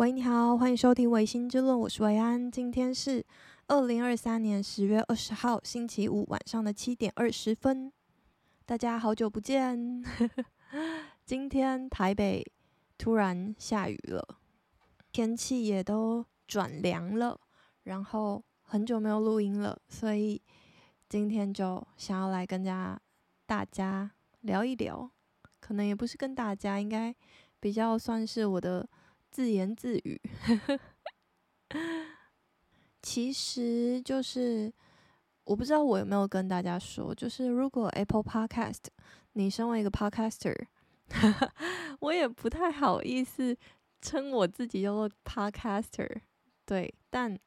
喂，你好，欢迎收听《薇心之论》，我是维安。今天是二零二三年十月二十号，星期五晚上的七点二十分。大家好久不见。今天台北突然下雨了，天气也都转凉了，然后很久没有录音了，所以今天就想要来跟家大家聊一聊，可能也不是跟大家，应该比较算是我的。自言自语，其实就是我不知道我有没有跟大家说，就是如果 Apple Podcast，你身为一个 Podcaster，我也不太好意思称我自己叫做 Podcaster，对，但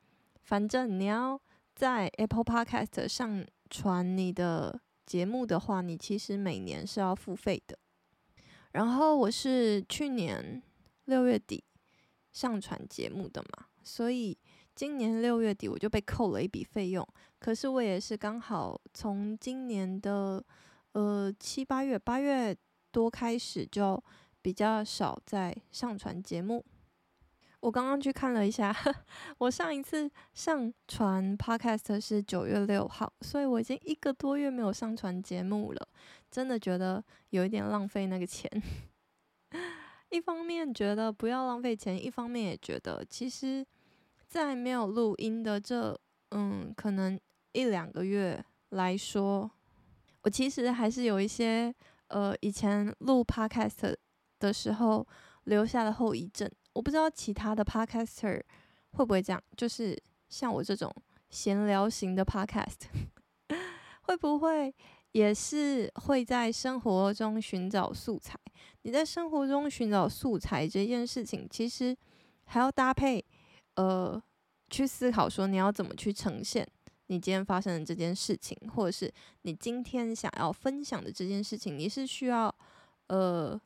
反正你要在 Apple Podcast 上传你的节目的话，你其实每年是要付费的。然后我是去年六月底。上传节目的嘛，所以今年六月底我就被扣了一笔费用。可是我也是刚好从今年的呃七八月八月多开始就比较少在上传节目。我刚刚去看了一下，我上一次上传 Podcast 是九月六号，所以我已经一个多月没有上传节目了，真的觉得有一点浪费那个钱。一方面觉得不要浪费钱，一方面也觉得其实，在没有录音的这嗯，可能一两个月来说，我其实还是有一些呃以前录 podcast 的时候留下的后遗症。我不知道其他的 podcaster 会不会这样，就是像我这种闲聊型的 podcast 会不会？也是会在生活中寻找素材。你在生活中寻找素材这件事情，其实还要搭配，呃，去思考说你要怎么去呈现你今天发生的这件事情，或者是你今天想要分享的这件事情，你是需要呃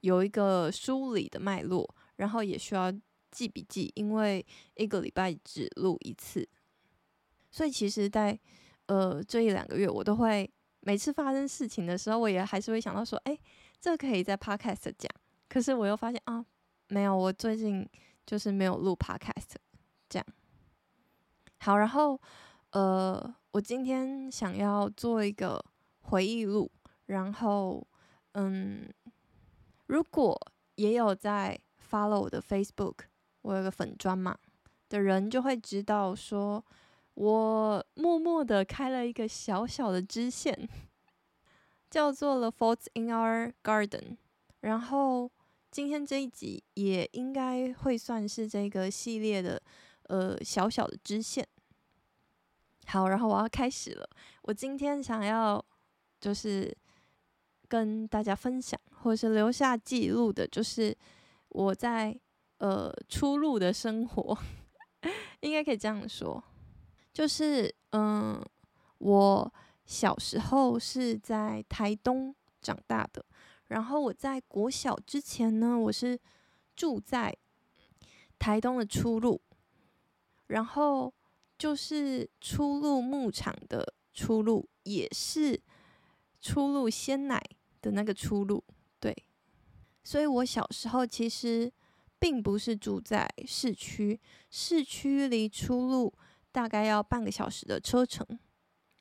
有一个梳理的脉络，然后也需要记笔记，因为一个礼拜只录一次，所以其实在呃这一两个月，我都会。每次发生事情的时候，我也还是会想到说，哎，这可以在 podcast 讲。可是我又发现啊，没有，我最近就是没有录 podcast 这样。好，然后呃，我今天想要做一个回忆录，然后嗯，如果也有在 follow 我的 Facebook，我有个粉专嘛的人就会知道说。我默默的开了一个小小的支线，叫做《The Faults in Our Garden》。然后今天这一集也应该会算是这个系列的呃小小的支线。好，然后我要开始了。我今天想要就是跟大家分享，或是留下记录的，就是我在呃初鹿的生活，应该可以这样说。就是嗯，我小时候是在台东长大的，然后我在国小之前呢，我是住在台东的出路，然后就是出路牧场的出路，也是出路鲜奶的那个出路，对，所以我小时候其实并不是住在市区，市区离出路。大概要半个小时的车程，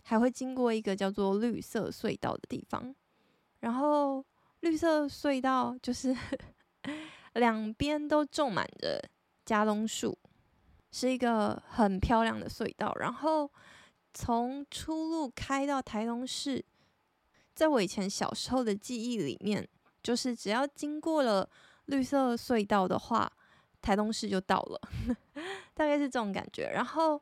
还会经过一个叫做绿色隧道的地方。然后绿色隧道就是 两边都种满着加龙树，是一个很漂亮的隧道。然后从出路开到台东市，在我以前小时候的记忆里面，就是只要经过了绿色隧道的话，台东市就到了，大概是这种感觉。然后。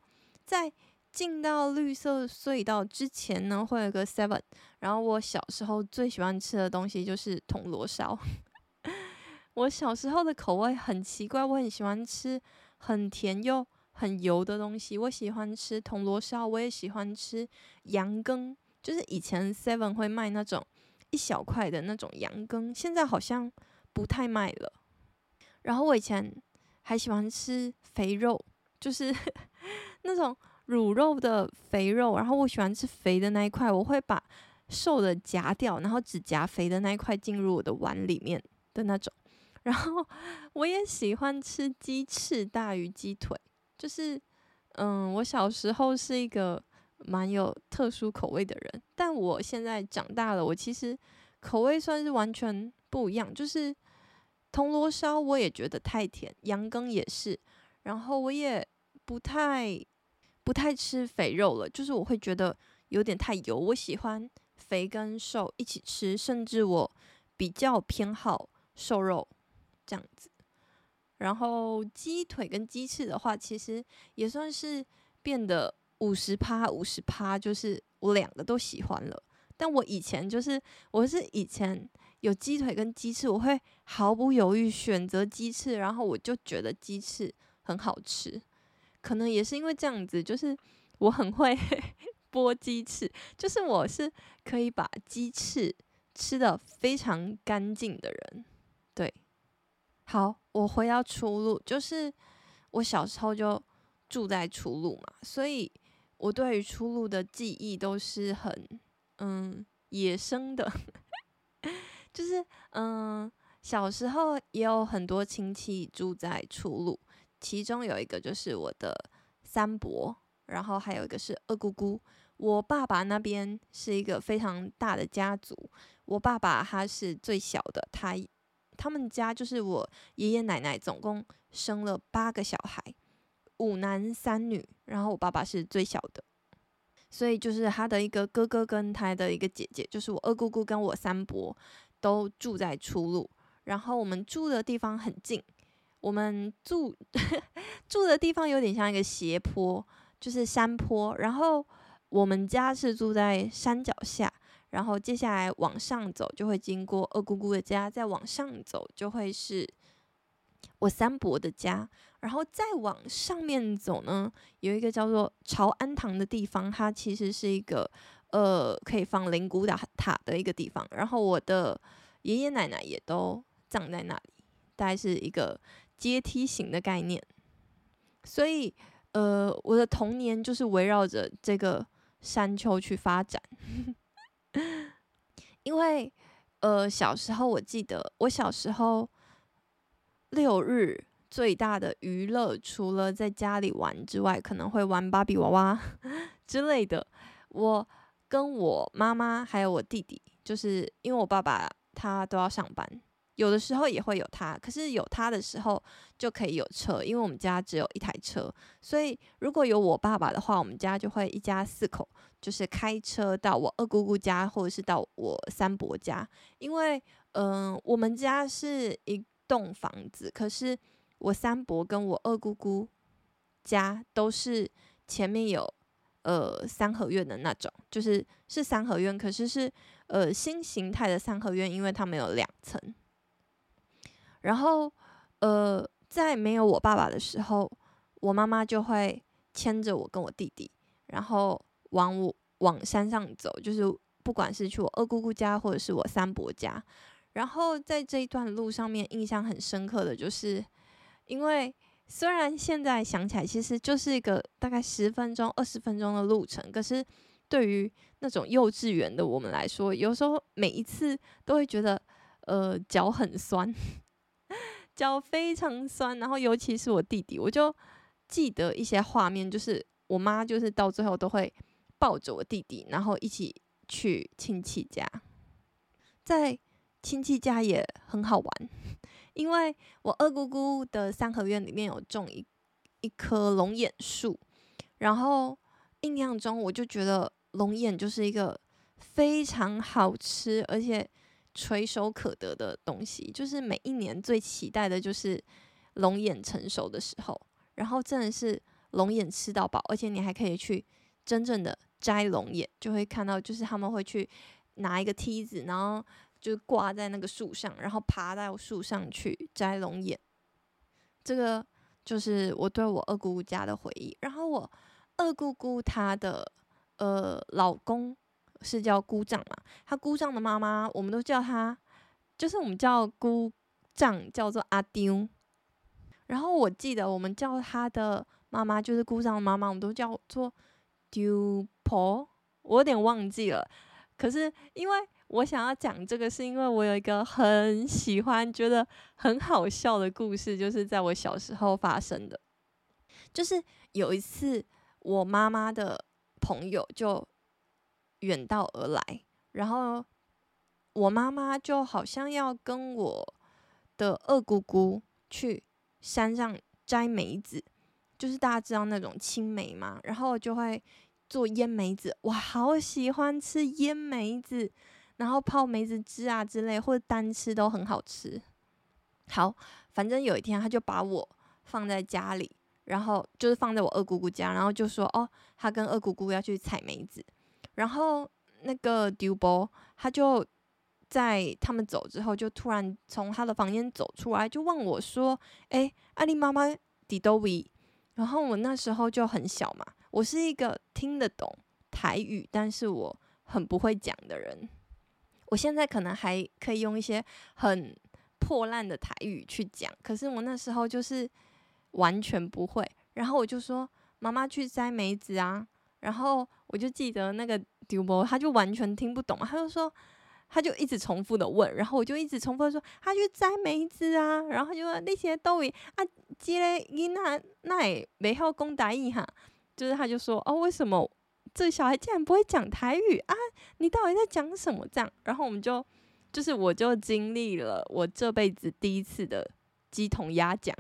在进到绿色隧道之前呢，会有个 Seven。然后我小时候最喜欢吃的东西就是铜锣烧。我小时候的口味很奇怪，我很喜欢吃很甜又很油的东西。我喜欢吃铜锣烧，我也喜欢吃羊羹，就是以前 Seven 会卖那种一小块的那种羊羹，现在好像不太卖了。然后我以前还喜欢吃肥肉，就是。那种卤肉的肥肉，然后我喜欢吃肥的那一块，我会把瘦的夹掉，然后只夹肥的那一块进入我的碗里面的那种。然后我也喜欢吃鸡翅大于鸡腿，就是嗯，我小时候是一个蛮有特殊口味的人，但我现在长大了，我其实口味算是完全不一样。就是铜锣烧我也觉得太甜，羊羹也是，然后我也不太不太吃肥肉了，就是我会觉得有点太油，我喜欢肥跟瘦一起吃，甚至我比较偏好瘦肉。这样子，然后鸡腿跟鸡翅的话，其实也算是变得五十趴五十趴，就是我两个都喜欢了。但我以前就是，我是以前有鸡腿跟鸡翅，我会毫不犹豫选择鸡翅，然后我就觉得鸡翅很好吃。可能也是因为这样子，就是我很会 剥鸡翅，就是我是可以把鸡翅吃得非常干净的人，对。好，我回到出路，就是我小时候就住在出路嘛，所以我对于出路的记忆都是很嗯野生的，就是嗯小时候也有很多亲戚住在出路，其中有一个就是我的三伯，然后还有一个是二姑姑。我爸爸那边是一个非常大的家族，我爸爸他是最小的，他。他们家就是我爷爷奶奶总共生了八个小孩，五男三女，然后我爸爸是最小的，所以就是他的一个哥哥跟他的一个姐姐，就是我二姑姑跟我三伯都住在出路，然后我们住的地方很近，我们住 住的地方有点像一个斜坡，就是山坡，然后我们家是住在山脚下。然后接下来往上走，就会经过二姑姑的家，再往上走就会是我三伯的家。然后再往上面走呢，有一个叫做朝安堂的地方，它其实是一个呃可以放灵骨塔塔的一个地方。然后我的爷爷奶奶也都葬在那里，大概是一个阶梯型的概念。所以呃，我的童年就是围绕着这个山丘去发展。因为，呃，小时候我记得，我小时候六日最大的娱乐，除了在家里玩之外，可能会玩芭比娃娃 之类的。我跟我妈妈还有我弟弟，就是因为我爸爸他都要上班。有的时候也会有他，可是有他的时候就可以有车，因为我们家只有一台车，所以如果有我爸爸的话，我们家就会一家四口，就是开车到我二姑姑家，或者是到我三伯家。因为，嗯、我们家是一栋房子，可是我三伯跟我二姑姑家都是前面有呃三合院的那种，就是是三合院，可是是呃新形态的三合院，因为他们有两层。然后，呃，在没有我爸爸的时候，我妈妈就会牵着我跟我弟弟，然后往我往山上走，就是不管是去我二姑姑家或者是我三伯家。然后在这一段路上面，印象很深刻的就是，因为虽然现在想起来，其实就是一个大概十分钟、二十分钟的路程，可是对于那种幼稚园的我们来说，有时候每一次都会觉得，呃，脚很酸。脚非常酸，然后尤其是我弟弟，我就记得一些画面，就是我妈就是到最后都会抱着我弟弟，然后一起去亲戚家，在亲戚家也很好玩，因为我二姑姑的三合院里面有种一一棵龙眼树，然后印象中我就觉得龙眼就是一个非常好吃，而且。垂手可得的东西，就是每一年最期待的就是龙眼成熟的时候，然后真的是龙眼吃到饱，而且你还可以去真正的摘龙眼，就会看到就是他们会去拿一个梯子，然后就挂在那个树上，然后爬到树上去摘龙眼。这个就是我对我二姑姑家的回忆。然后我二姑姑她的呃老公。是叫姑丈嘛？他姑丈的妈妈，我们都叫他，就是我们叫姑丈叫做阿丢。然后我记得我们叫他的妈妈，就是姑丈的妈妈，我们都叫做丢婆。我有点忘记了。可是因为我想要讲这个，是因为我有一个很喜欢、觉得很好笑的故事，就是在我小时候发生的。就是有一次，我妈妈的朋友就远道而来，然后我妈妈就好像要跟我的二姑姑去山上摘梅子，就是大家知道那种青梅嘛，然后就会做腌梅子，我，好喜欢吃腌梅子，然后泡梅子汁啊之类，或者单吃都很好吃。好，反正有一天他就把我放在家里。然后就是放在我二姑姑家，然后就说哦，他跟二姑姑要去采梅子，然后那个丢波他就在他们走之后，就突然从他的房间走出来，就问我说：“哎，阿里妈妈迪多维？”然后我那时候就很小嘛，我是一个听得懂台语，但是我很不会讲的人。我现在可能还可以用一些很破烂的台语去讲，可是我那时候就是。完全不会，然后我就说妈妈去摘梅子啊，然后我就记得那个丢波，他就完全听不懂，他就说，他就一直重复的问，然后我就一直重复的说他去摘梅子啊，然后就说那些都位啊，接嘞伊那那也没好讲台语哈，就是他就说哦，为什么这小孩竟然不会讲台语啊？你到底在讲什么这样？然后我们就就是我就经历了我这辈子第一次的鸡同鸭讲。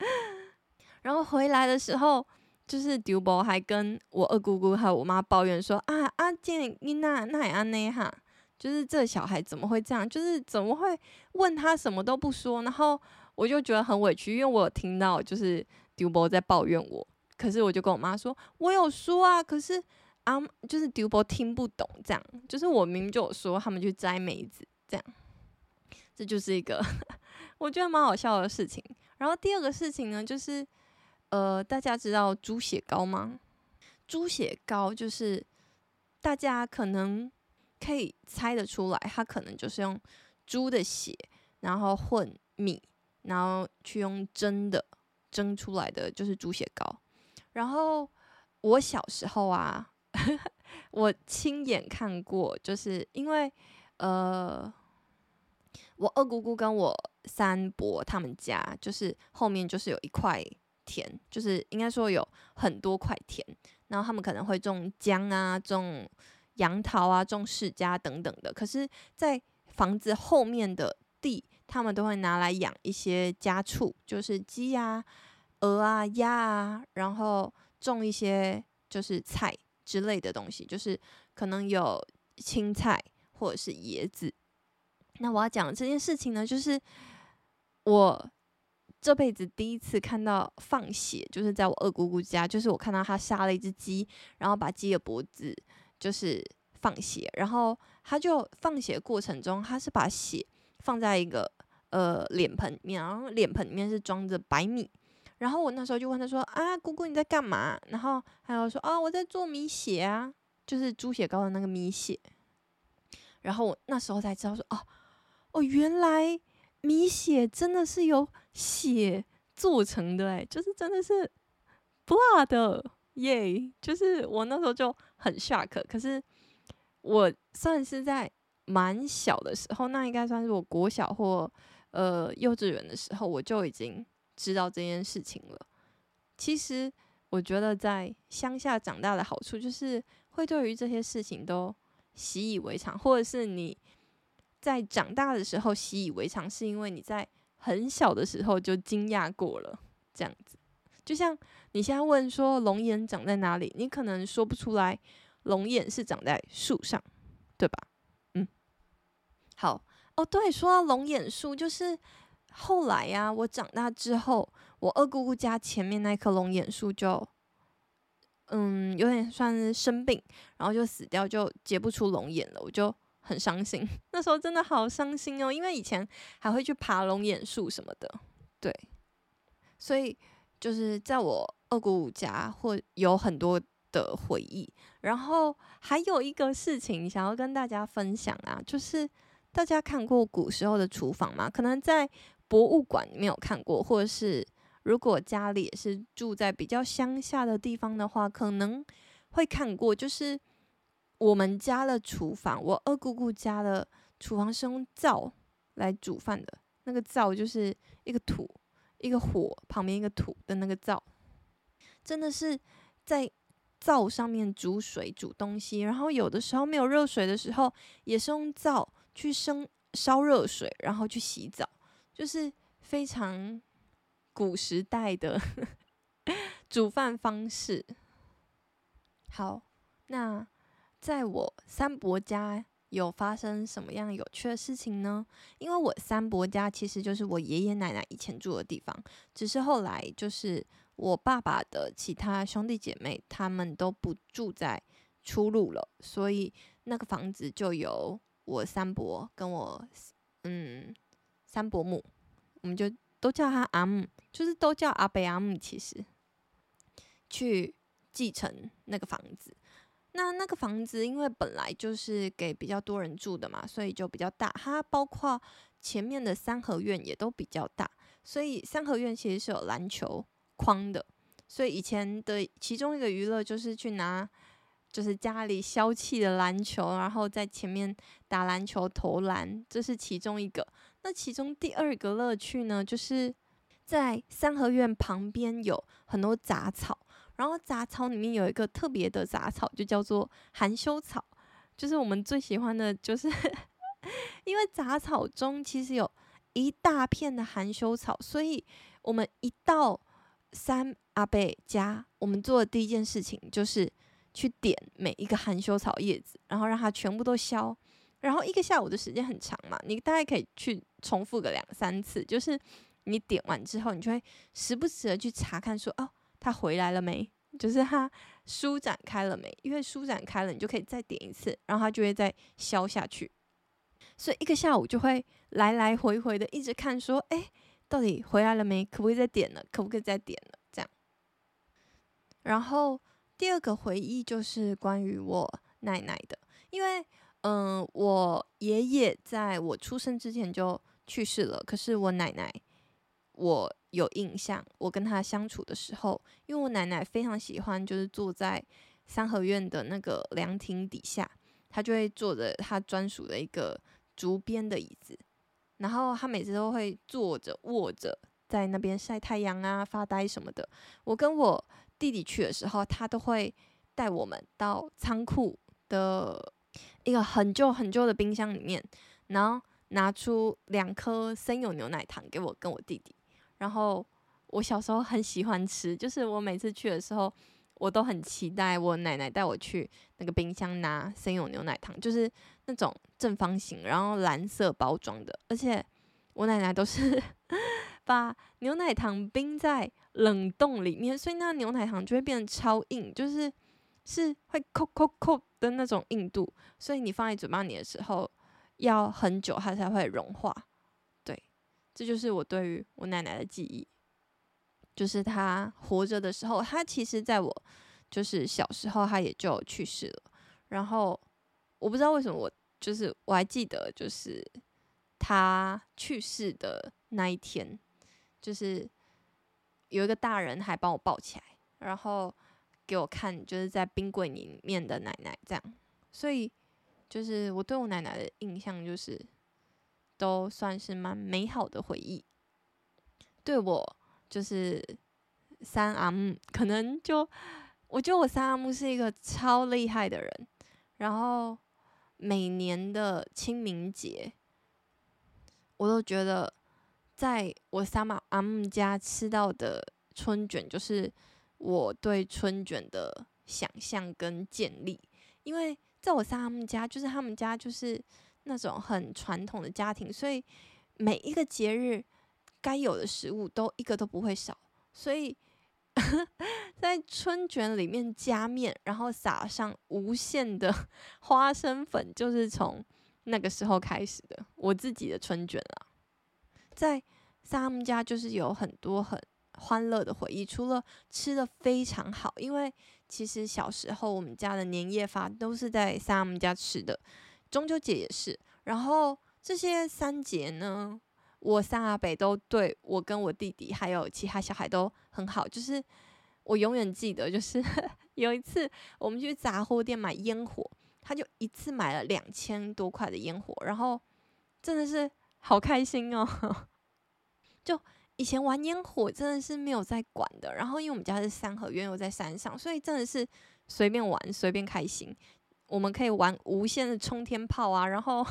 然后回来的时候，就是丢波还跟我二姑姑还有我妈抱怨说：“啊啊，这你那那也安呢哈，就是这小孩怎么会这样？就是怎么会问他什么都不说？”然后我就觉得很委屈，因为我有听到就是丢波在抱怨我，可是我就跟我妈说：“我有说啊，可是啊，就是丢波听不懂，这样就是我明明就有说他们去摘梅子，这样，这就是一个 我觉得蛮好笑的事情。”然后第二个事情呢，就是，呃，大家知道猪血糕吗？猪血糕就是大家可能可以猜得出来，它可能就是用猪的血，然后混米，然后去用蒸的蒸出来的，就是猪血糕。然后我小时候啊，我亲眼看过，就是因为呃。我二姑姑跟我三伯他们家，就是后面就是有一块田，就是应该说有很多块田，然后他们可能会种姜啊、种杨桃啊、种释迦等等的。可是，在房子后面的地，他们都会拿来养一些家畜，就是鸡啊、鹅啊、鸭啊，然后种一些就是菜之类的东西，就是可能有青菜或者是椰子。那我要讲这件事情呢，就是我这辈子第一次看到放血，就是在我二姑姑家，就是我看到他杀了一只鸡，然后把鸡的脖子就是放血，然后他就放血过程中，他是把血放在一个呃脸盆里面，然后脸盆里面是装着白米，然后我那时候就问他说啊，姑姑你在干嘛？然后还有说啊，我在做米血啊，就是猪血糕的那个米血，然后我那时候才知道说哦。哦，原来米血真的是由血做成的诶，就是真的是 blood 耶，yeah！就是我那时候就很 shock，可是我算是在蛮小的时候，那应该算是我国小或呃幼稚园的时候，我就已经知道这件事情了。其实我觉得在乡下长大的好处，就是会对于这些事情都习以为常，或者是你。在长大的时候习以为常，是因为你在很小的时候就惊讶过了，这样子。就像你现在问说龙眼长在哪里，你可能说不出来，龙眼是长在树上，对吧？嗯，好哦，对，说到龙眼树，就是后来呀、我长大之后，我二姑姑家前面那棵龙眼树就，嗯，有点算是生病，然后就死掉，就结不出龙眼了，我就。很伤心，那时候真的好伤心哦，因为以前还会去爬龙眼树什么的，对，所以就是在我二姑姑家会有很多的回忆。然后还有一个事情想要跟大家分享啊，就是大家看过古时候的厨房吗？可能在博物馆没有看过，或者是如果家里也是住在比较乡下的地方的话，可能会看过，就是。我们家的厨房，我二姑姑家的厨房是用灶来煮饭的，那个灶就是一个土，一个火旁边一个土的那个灶，真的是在灶上面煮水煮东西，然后有的时候没有热水的时候，也是用灶去生烧热水，然后去洗澡，就是非常古时代的 煮饭方式。好，那在我三伯家有发生什么样有趣的事情呢？因为我三伯家其实就是我爷爷奶奶以前住的地方，只是后来就是我爸爸的其他兄弟姐妹他们都不住在出路了，所以那个房子就由我三伯跟我嗯三伯母，我们就都叫他阿姆，就是都叫阿伯阿姆，其实去。继承那个房子，那那个房子因为本来就是给比较多人住的嘛，所以就比较大。它包括前面的三合院也都比较大，所以三合院其实是有篮球框的。所以以前的其中一个娱乐就是去拿，就是家里消气的篮球，然后在前面打篮球投篮，这是其中一个。那其中第二个乐趣呢，就是在三合院旁边有很多杂草。然后杂草里面有一个特别的杂草，就叫做含羞草，就是我们最喜欢的，就是 因为杂草中其实有一大片的含羞草，所以我们一到三阿伯家，我们做的第一件事情就是去点每一个含羞草叶子，然后让它全部都消。然后一个下午的时间很长嘛，你大概可以去重复个两三次，就是你点完之后，你就会时不时的去查看说哦。他回来了没？就是他舒展开了没？因为舒展开了，你就可以再点一次，然后它就会再消下去。所以一个下午就会来来回回的一直看，说：“哎，到底回来了没？可不可以再点了？可不可以再点了？”这样。然后第二个回忆就是关于我奶奶的，因为嗯、我爷爷在我出生之前就去世了，可是我奶奶，我。有印象，我跟他相处的时候，因为我奶奶非常喜欢，就是坐在三合院的那个凉亭底下，她就会坐着她专属的一个竹编的椅子，然后她每次都会坐着卧着在那边晒太阳啊、发呆什么的。我跟我弟弟去的时候，他都会带我们到仓库的一个很旧很旧的冰箱里面，然后拿出两颗森永牛奶糖给我跟我弟弟。然后我小时候很喜欢吃，就是我每次去的时候，我都很期待我奶奶带我去那个冰箱拿生永牛奶糖，就是那种正方形，然后蓝色包装的，而且我奶奶都是 把牛奶糖冰在冷冻里面，所以那牛奶糖就会变得超硬，就是是会扣扣扣的那种硬度，所以你放在嘴巴里的时候要很久它才会融化。这就是我对于我奶奶的记忆，就是她活着的时候，她其实在我就是小时候，她也就去世了。然后我不知道为什么，我就是我还记得，就是她去世的那一天，就是有一个大人还帮我抱起来，然后给我看，就是在冰柜里面的奶奶这样。所以就是我对我奶奶的印象就是。都算是蛮美好的回忆。对我就是三阿姆，可能就我觉得我三阿姆是一个超厉害的人。然后每年的清明节，我都觉得在我三阿姆家吃到的春卷，就是我对春卷的想象跟建立。因为在我三阿姆家，就是他们家就是。那种很传统的家庭，所以每一个节日该有的食物都一个都不会少。所以 在春卷里面加面，然后撒上无限的 花生粉，就是从那个时候开始的。我自己的春卷啦，在他们家就是有很多很欢乐的回忆，除了吃的非常好，因为其实小时候我们家的年夜饭都是在三姆家吃的。中秋节也是，然后这些三节呢，我三阿伯都对我跟我弟弟还有其他小孩都很好。就是我永远记得，就是 有一次我们去杂货店买烟火，他就一次买了两千多块的烟火，然后真的是好开心哦！就以前玩烟火真的是没有在管的，然后因为我们家是三合院又在山上，所以真的是随便玩随便开心。我们可以玩无限的冲天炮啊，然后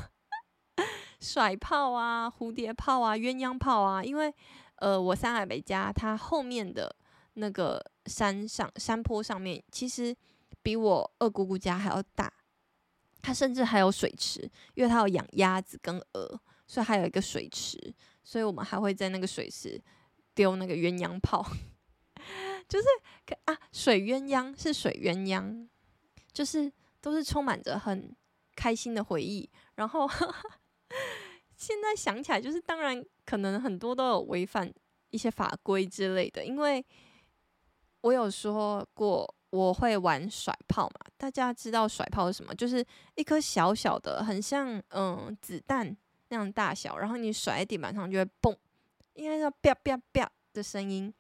甩炮啊、蝴蝶炮啊、鸳鸯炮啊。因为呃，我三阿伯家它后面的那个山上山坡上面，其实比我二姑姑家还要大。它甚至还有水池，因为它有养鸭子跟鹅，所以还有一个水池。所以我们还会在那个水池丢那个鸳鸯炮，就是啊，水鸳鸯是水鸳鸯，就是。都是充满着很开心的回忆，然后 现在想起来，就是当然可能很多都有违反一些法规之类的，因为我有说过我会玩甩炮嘛，大家知道甩炮是什么？就是一颗小小的，很像嗯子弹那样大小，然后你甩在地板上就会嘣，应该叫啪啪啪的声音。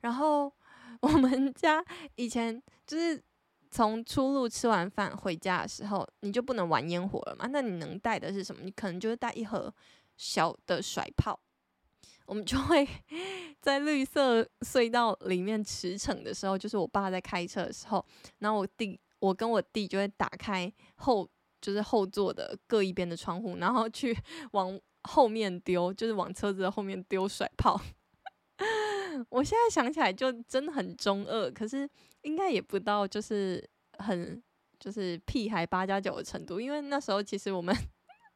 然后我们家以前就是。从出路吃完饭回家的时候，你就不能玩烟火了嘛？那你能带的是什么？你可能就是带一盒小的甩炮。我们就会 在绿色隧道里面驰骋的时候，就是我爸在开车的时候，然后我弟，我跟我弟就会打开后，就是后座的各一边的窗户，然后去 往后面丢，就是往车子的后面丢甩炮。我现在想起来就真的很中二，可是应该也不到就是很就是屁孩八加九的程度，因为那时候其实我们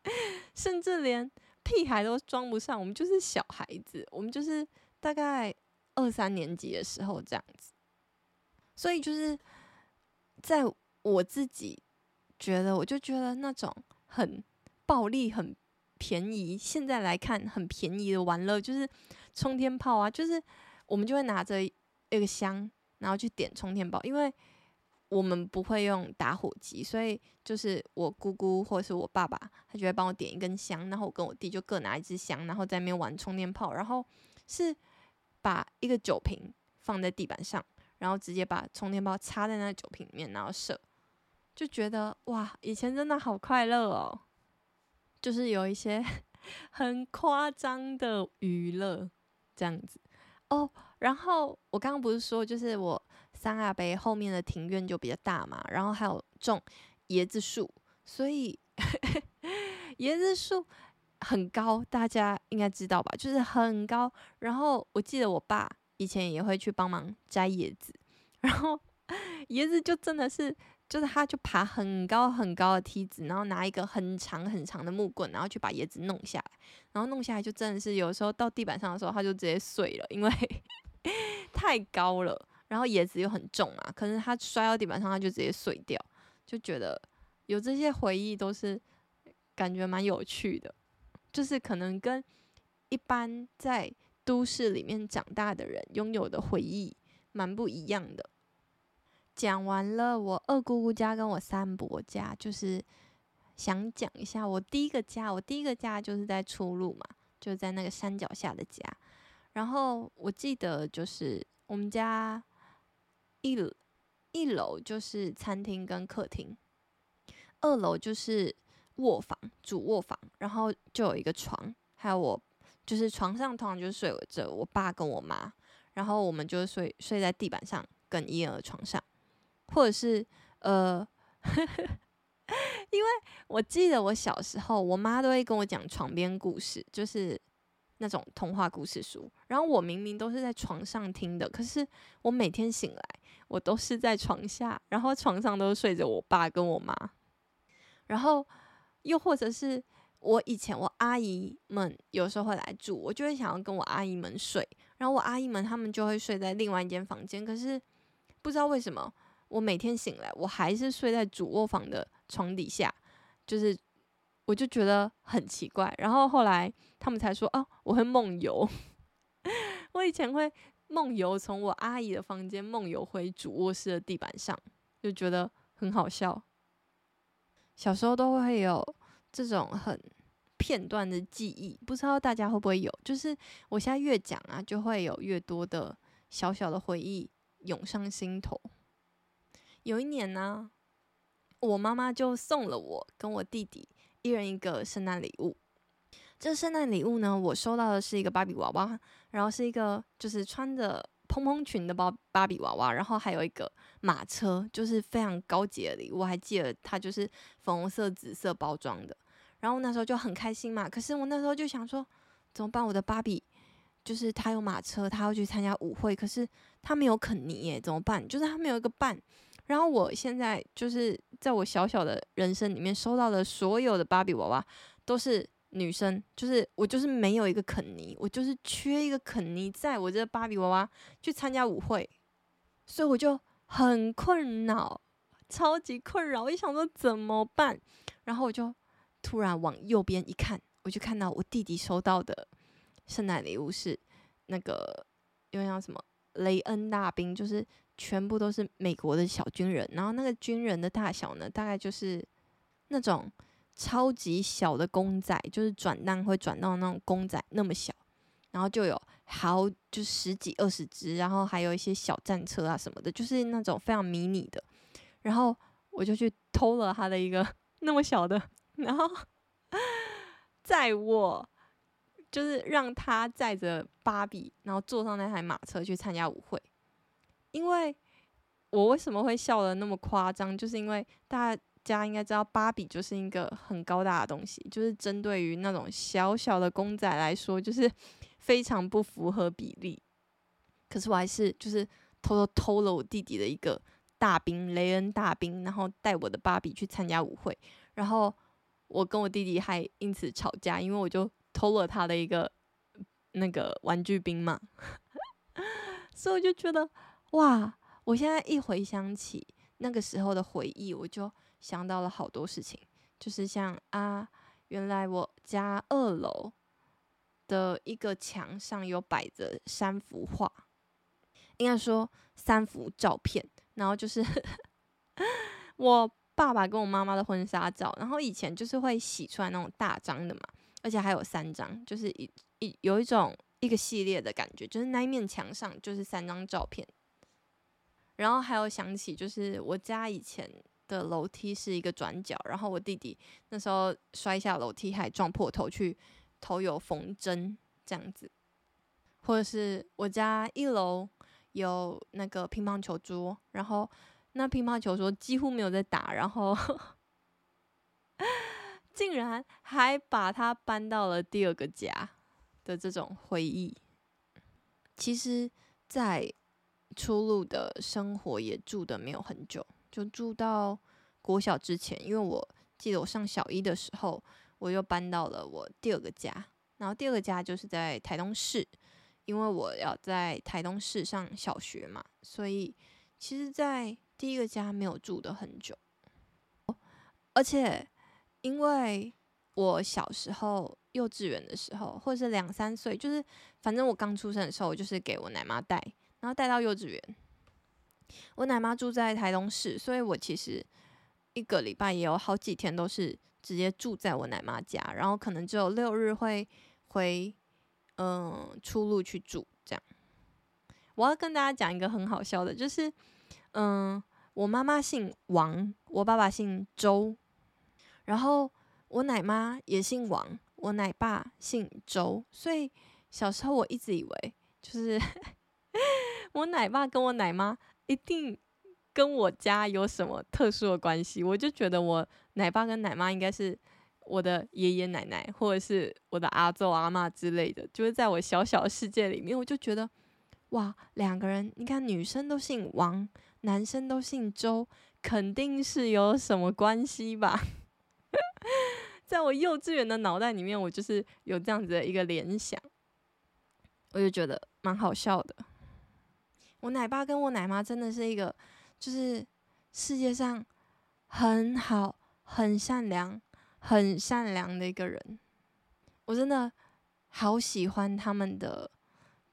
甚至连屁孩都装不上，我们就是小孩子，我们就是大概二三年级的时候这样子，所以就是在我自己觉得，我就觉得那种很暴力、很便宜，现在来看很便宜的玩乐，就是冲天炮啊，就是。我们就会拿着一个香，然后去点冲天炮，因为我们不会用打火机，所以就是我姑姑或者是我爸爸，他就会帮我点一根香，然后我跟我弟就各拿一支香，然后在那边玩冲天炮，然后是把一个酒瓶放在地板上，然后直接把冲天炮插在那个酒瓶里面，然后射，就觉得哇，以前真的好快乐哦，就是有一些 很夸张的娱乐。这样子。哦，然后我刚刚不是说，就是我三阿伯后面的庭院就比较大嘛，然后还有种椰子树，所以 椰子树很高，大家应该知道吧？就是很高。然后我记得我爸以前也会去帮忙摘椰子，然后 椰子就真的是。就是他，就爬很高很高的梯子，然后拿一个很长很长的木棍，然后去把椰子弄下来，然后弄下来就真的是有时候到地板上的时候，他就直接碎了，因为 太高了，然后椰子又很重啊，可是他摔到地板上，他就直接碎掉，就觉得有这些回忆都是感觉蛮有趣的，就是可能跟一般在都市里面长大的人拥有的回忆蛮不一样的。讲完了我二姑姑家跟我三伯家，就是想讲一下我第一个家。我第一个家就是在出路嘛，就在那个山脚下的家。然后我记得就是我们家一一楼就是餐厅跟客厅，二楼就是卧房主卧房，然后就有一个床，还有我就是床上通常就睡着我爸跟我妈，然后我们就睡睡在地板上跟婴儿床上。或者是呃，因为我记得我小时候，我妈都会跟我讲床边故事，就是那种童话故事书。然后我明明都是在床上听的，可是我每天醒来，我都是在床下，然后床上都睡着我爸跟我妈。然后又或者是我以前我阿姨们有时候会来住，我就会想要跟我阿姨们睡，然后我阿姨们她们就会睡在另外一间房间，可是不知道为什么。我每天醒来，我还是睡在主卧房的床底下，就是我就觉得很奇怪。然后后来他们才说，哦，我会梦游。我以前会梦游，从我阿姨的房间梦游回主卧室的地板上，就觉得很好笑。小时候都会有这种很片段的记忆，不知道大家会不会有？就是我现在越讲啊，就会有越多的小小的回忆涌上心头。有一年呢，我妈妈就送了我跟我弟弟一人一个圣诞礼物。这圣诞礼物呢，我收到的是一个芭比娃娃，然后是一个就是穿着蓬蓬裙的芭芭比娃娃，然后还有一个马车，就是非常高级的礼物。我还记得它就是粉红色、紫色包装的。然后那时候就很开心嘛。可是我那时候就想说，怎么办？我的芭比就是他有马车，他要去参加舞会，可是他没有肯尼耶，怎么办？就是他没有一个伴。然后我现在就是在我小小的人生里面收到的所有的芭比娃娃都是。女生就是我，就是没有一个肯尼，我就是缺一个肯尼，在我这芭比娃娃去参加舞会，所以我就很困扰，超级困扰。我一想说怎么办，然后我就突然往右边一看，我就看到我弟弟收到的圣诞礼物是那个，因为像什么雷恩大兵，就是全部都是美国的小军人，然后那个军人的大小呢，大概就是那种。超级小的公仔，就是转蛋会转到那种公仔那么小，然后就有好就十几二十只，然后还有一些小战车啊什么的，就是那种非常迷你的。然后我就去偷了他的一个 那么小的，然后 载我就是让他载着芭比，然后坐上那台马车去参加舞会。因为我为什么会笑得那么夸张，就是因为大。家应该知道，芭比就是一个很高大的东西，就是针对于那种小小的公仔来说，就是非常不符合比例。可是我还是就是偷偷偷了我弟弟的一个大兵雷恩大兵，然后带我的芭比去参加舞会，然后我跟我弟弟还因此吵架，因为我就偷了他的一个那个玩具兵嘛。所以我就觉得哇，我现在一回想起那个时候的回忆，我就。想到了好多事情，就是像啊，原来我家二楼的一个墙上有摆着三幅画，应该说三幅照片，然后就是 我爸爸跟我妈妈的婚纱照，然后以前就是会洗出来那种大张的嘛，而且还有三张，就是一一有一种一个系列的感觉，就是那一面墙上就是三张照片，然后还有想起就是我家以前。的楼梯是一个转角，然后我弟弟那时候摔下楼梯还撞破头，去头有缝针这样子，或者是我家一楼有那个乒乓球桌，然后那乒乓球桌几乎没有在打，然后 竟然还把它搬到了第二个家的这种回忆。其实，在出路的生活也住的没有很久。就住到国小之前，因为我记得我上小一的时候，我又搬到了我第二个家，然后第二个家就是在台东市，因为我要在台东市上小学嘛，所以其实，在第一个家没有住的很久，而且因为我小时候幼稚园的时候，或者是两三岁，就是反正我刚出生的时候，我就是给我奶妈带，然后带到幼稚园。我奶妈住在台东市，所以我其实一个礼拜也有好几天都是直接住在我奶妈家，然后可能只有六日会回嗯出路去住这样。我要跟大家讲一个很好笑的，就是嗯我妈妈姓王，我爸爸姓周，然后我奶妈也姓王，我奶爸姓周，所以小时候我一直以为就是我奶爸跟我奶妈。一定跟我家有什么特殊的关系？我就觉得我奶爸跟奶妈应该是我的爷爷奶奶，或者是我的阿祖阿嬷之类的。就是在我小小世界里面，我就觉得哇，两个人，你看女生都姓王，男生都姓周，肯定是有什么关系吧？在我幼稚园的脑袋里面，我就是有这样子的一个联想，我就觉得蛮好笑的。我奶爸跟我奶妈真的是一个，就是世界上很好、很善良、很善良的一个人。我真的好喜欢他们的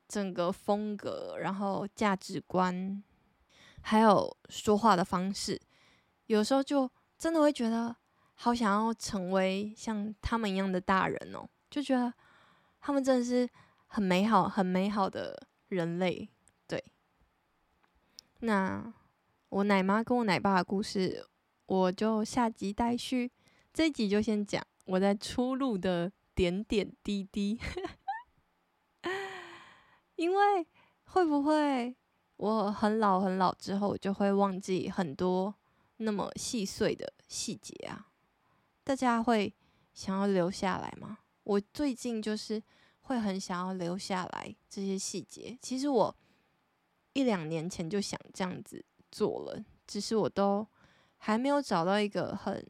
整个风格，然后价值观，还有说话的方式。有时候就真的会觉得好想要成为像他们一样的大人哦，就觉得他们真的是很美好、很美好的人类。那我奶妈跟我奶爸的故事，我就下集待续。这一集就先讲我在出路的点点滴滴，因为会不会我很老很老之后，我就会忘记很多那么细碎的细节啊？大家会想要留下来吗？我最近就是会很想要留下来这些细节。其实我一两年前就想这样子做了，只是我都还没有找到一个很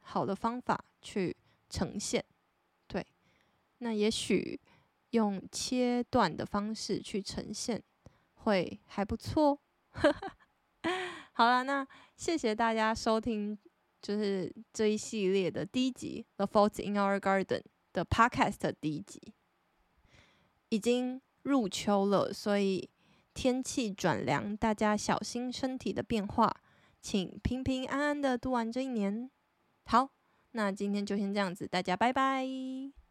好的方法去呈现。对，那也许用切断的方式去呈现会还不错。好了，那谢谢大家收听。就是这一系列的第一集《The Fault in Our Garden》的 Podcast 第一集，已经入秋了，所以天气转凉，大家小心身体的变化，请平平安安的度完这一年。好，那今天就先这样子，大家拜拜。